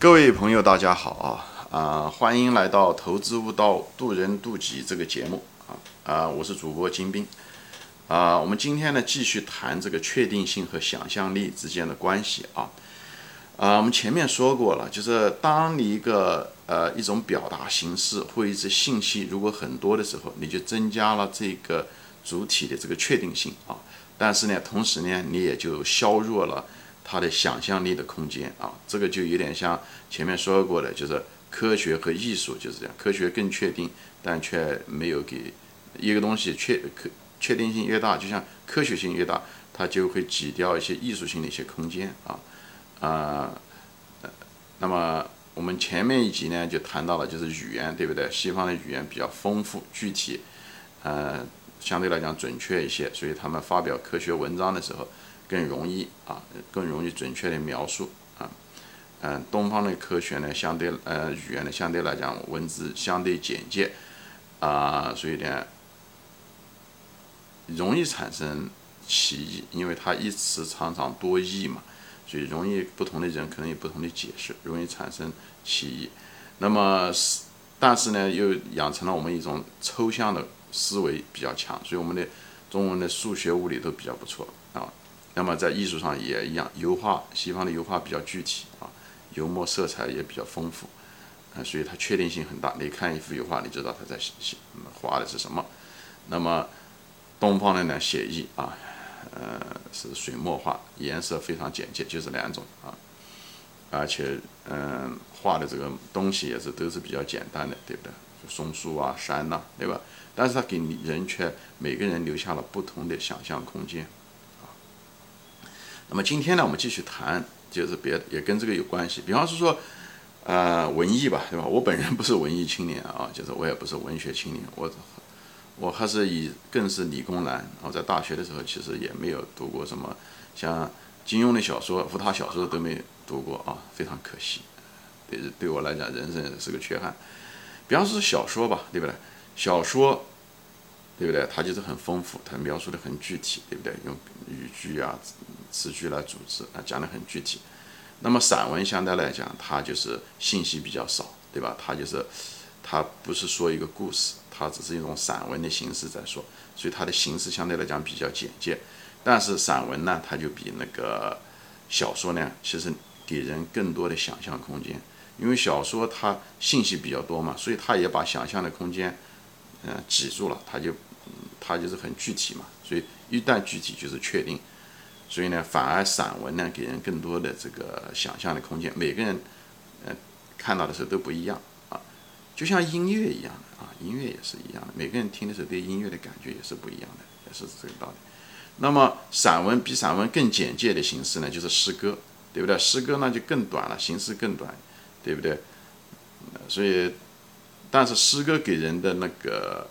各位朋友，大家好啊！啊，欢迎来到《投资悟道，渡人渡己》这个节目啊啊！我是主播金兵啊。我们今天呢，继续谈这个确定性和想象力之间的关系啊啊！我们前面说过了，就是当你一个呃一种表达形式或一些信息如果很多的时候，你就增加了这个主体的这个确定性啊。但是呢，同时呢，你也就削弱了。它的想象力的空间啊，这个就有点像前面说过的，就是科学和艺术就是这样，科学更确定，但却没有给一个东西确可确定性越大，就像科学性越大，它就会挤掉一些艺术性的一些空间啊啊。那么我们前面一集呢就谈到了，就是语言对不对？西方的语言比较丰富具体，呃，相对来讲准确一些，所以他们发表科学文章的时候。更容易啊，更容易准确的描述啊，嗯，东方的科学呢，相对呃语言呢，相对来讲文字相对简洁啊，所以呢，容易产生歧义，因为它一词常常多义嘛，所以容易不同的人可能有不同的解释，容易产生歧义。那么是，但是呢，又养成了我们一种抽象的思维比较强，所以我们的中文的数学、物理都比较不错啊。那么在艺术上也一样，油画西方的油画比较具体啊，油墨色彩也比较丰富，啊，所以它确定性很大。你看一幅油画，你知道它在写画的是什么。那么东方的呢，写意啊，呃，是水墨画，颜色非常简洁，就是两种啊，而且嗯，画的这个东西也是都是比较简单的，对不对？松树啊，山呐，对吧？但是它给人却每个人留下了不同的想象空间。那么今天呢，我们继续谈，就是别也跟这个有关系。比方是说，呃，文艺吧，对吧？我本人不是文艺青年啊，就是我也不是文学青年，我我还是以更是理工男。我在大学的时候，其实也没有读过什么像金庸的小说、福他小说都没读过啊，非常可惜。对对我来讲，人生是个缺憾。比方说小说吧，对不对？小说。对不对？它就是很丰富，它描述的很具体，对不对？用语句啊、词句来组织啊，讲的很具体。那么散文相对来讲，它就是信息比较少，对吧？它就是，它不是说一个故事，它只是一种散文的形式在说，所以它的形式相对来讲比较简洁。但是散文呢，它就比那个小说呢，其实给人更多的想象空间，因为小说它信息比较多嘛，所以它也把想象的空间，嗯，挤住了，它就。它就是很具体嘛，所以一旦具体就是确定，所以呢，反而散文呢给人更多的这个想象的空间。每个人，呃，看到的时候都不一样啊，就像音乐一样的啊，音乐也是一样的，每个人听的时候对音乐的感觉也是不一样的，也是这个道理。那么散文比散文更简洁的形式呢，就是诗歌，对不对？诗歌呢就更短了，形式更短，对不对？所以，但是诗歌给人的那个。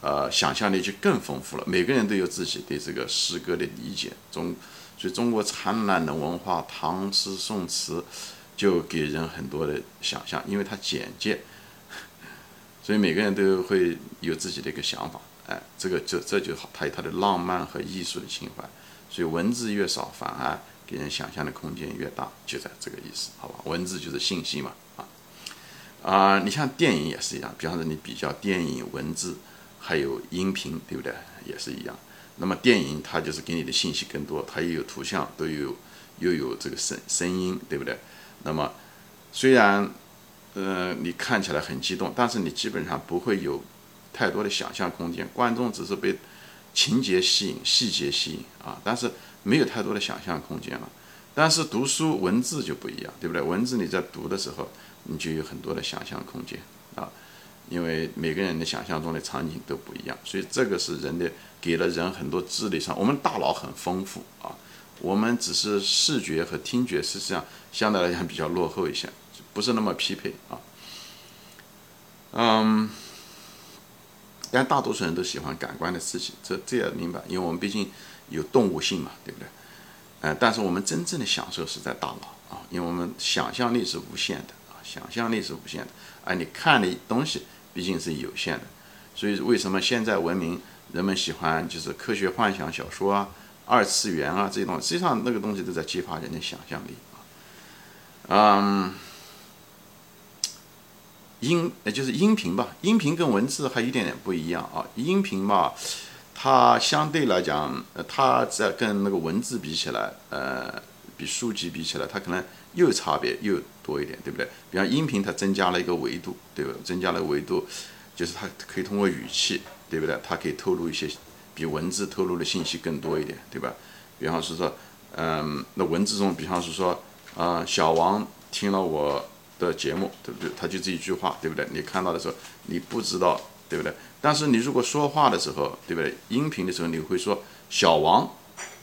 呃，想象力就更丰富了。每个人都有自己对这个诗歌的理解。中，所以中国灿烂的文化，唐诗宋词，就给人很多的想象，因为它简洁，所以每个人都会有自己的一个想法。哎，这个这这就好，它有它的浪漫和艺术的情怀。所以文字越少，反而给人想象的空间越大，就在这个意思，好吧？文字就是信息嘛，啊啊，你像电影也是一样，比方说你比较电影文字。还有音频，对不对？也是一样。那么电影它就是给你的信息更多，它又有图像，都有又有这个声声音，对不对？那么虽然，呃，你看起来很激动，但是你基本上不会有太多的想象空间。观众只是被情节吸引、细节吸引啊，但是没有太多的想象空间了。但是读书文字就不一样，对不对？文字你在读的时候，你就有很多的想象空间啊。因为每个人的想象中的场景都不一样，所以这个是人的给了人很多智力上，我们大脑很丰富啊，我们只是视觉和听觉实际上相对来讲比较落后一些，不是那么匹配啊。嗯，但大多数人都喜欢感官的刺激，这这也明白，因为我们毕竟有动物性嘛，对不对？呃，但是我们真正的享受是在大脑啊，因为我们想象力是无限的，想象力是无限的，而你看的东西。毕竟是有限的，所以为什么现在文明人们喜欢就是科学幻想小说啊、二次元啊这些东西，实际上那个东西都在激发人的想象力啊。嗯，音，呃，就是音频吧。音频跟文字还有一点点不一样啊。音频嘛，它相对来讲，呃，它在跟那个文字比起来，呃，比书籍比起来，它可能又差别又多一点，对不对？比方音频，它增加了一个维度，对吧？增加了维度，就是它可以通过语气，对不对？它可以透露一些比文字透露的信息更多一点，对吧？比方是说，嗯，那文字中，比方是说，啊，小王听了我。的节目对不对？他就这一句话，对不对？你看到的时候，你不知道，对不对？但是你如果说话的时候，对不对？音频的时候，你会说“小王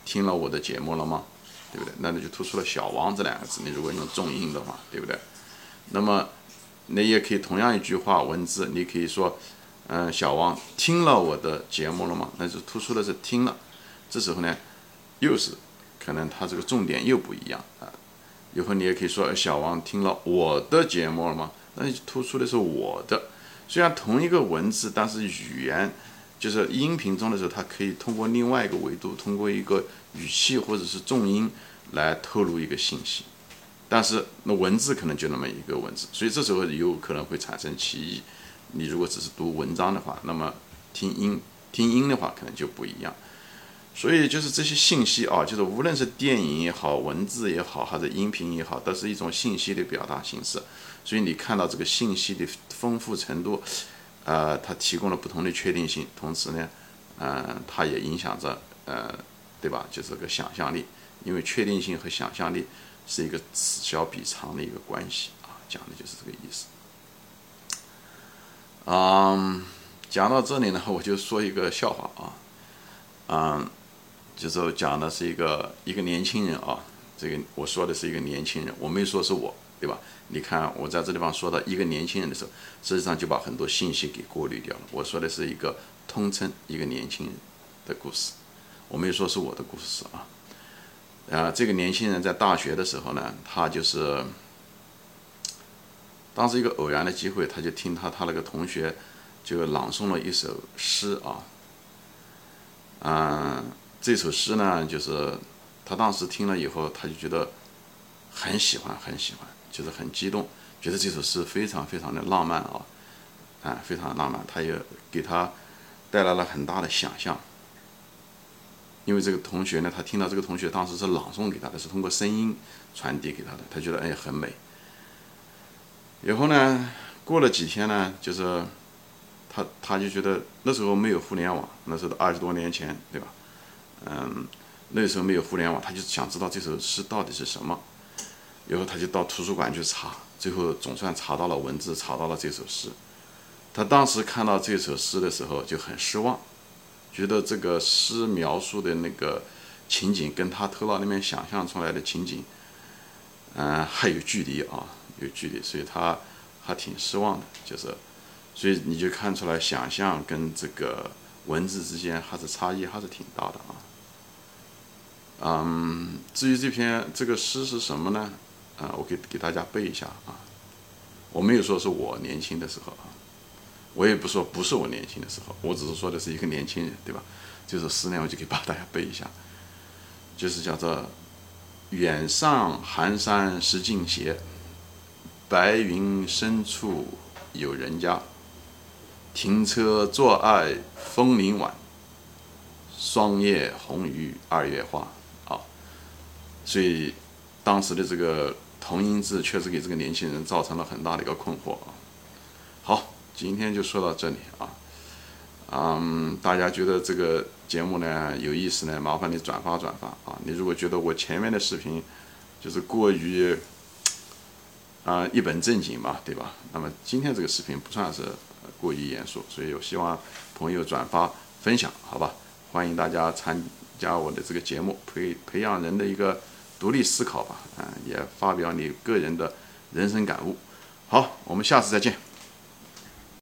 听了我的节目了吗？”对不对？那你就突出了“小王”这两个字。你如果用重音的话，对不对？那么你也可以同样一句话文字，你可以说“嗯，小王听了我的节目了吗？”那就突出的是听了。这时候呢，又是可能它这个重点又不一样啊。以后你也可以说小王听了我的节目了吗？那就突出的是我的。虽然同一个文字，但是语言就是音频中的时候，它可以通过另外一个维度，通过一个语气或者是重音来透露一个信息。但是那文字可能就那么一个文字，所以这时候有可能会产生歧义。你如果只是读文章的话，那么听音听音的话可能就不一样。所以就是这些信息啊，就是无论是电影也好，文字也好，还是音频也好，都是一种信息的表达形式。所以你看到这个信息的丰富程度，呃，它提供了不同的确定性，同时呢，嗯，它也影响着，呃，对吧？就是个想象力，因为确定性和想象力是一个此消彼长的一个关系啊，讲的就是这个意思。嗯，讲到这里呢，我就说一个笑话啊，嗯。就是讲的是一个一个年轻人啊，这个我说的是一个年轻人，我没说是我，对吧？你看我在这地方说到一个年轻人的时候，实际上就把很多信息给过滤掉了。我说的是一个通称一个年轻人的故事，我没有说是我的故事啊。啊，这个年轻人在大学的时候呢，他就是当时一个偶然的机会，他就听他他那个同学就朗诵了一首诗啊，嗯。这首诗呢，就是他当时听了以后，他就觉得很喜欢，很喜欢，就是很激动，觉得这首诗非常非常的浪漫啊，啊，非常浪漫，他也给他带来了很大的想象。因为这个同学呢，他听到这个同学当时是朗诵给他的，是通过声音传递给他的，他觉得哎很美。以后呢，过了几天呢，就是他他就觉得那时候没有互联网，那时候二十多年前，对吧？嗯，那时候没有互联网，他就想知道这首诗到底是什么。然后他就到图书馆去查，最后总算查到了文字，查到了这首诗。他当时看到这首诗的时候就很失望，觉得这个诗描述的那个情景跟他头脑里面想象出来的情景，嗯，还有距离啊，有距离，所以他还挺失望的。就是，所以你就看出来，想象跟这个文字之间还是差异还是挺大的啊。嗯，至于这篇这个诗是什么呢？啊，我给给大家背一下啊。我没有说是我年轻的时候啊，我也不说不是我年轻的时候，我只是说的是一个年轻人，对吧？就是十年，我就给把大家背一下，就是叫做“远上寒山石径斜，白云深处有人家。停车坐爱枫林晚，霜叶红于二月花。”啊所以，当时的这个同音字确实给这个年轻人造成了很大的一个困惑啊。好，今天就说到这里啊。嗯，大家觉得这个节目呢有意思呢，麻烦你转发转发啊。你如果觉得我前面的视频就是过于啊一本正经嘛，对吧？那么今天这个视频不算是过于严肃，所以我希望朋友转发分享，好吧？欢迎大家参加我的这个节目，培培养人的一个。独立思考吧，啊，也发表你个人的人生感悟。好，我们下次再见。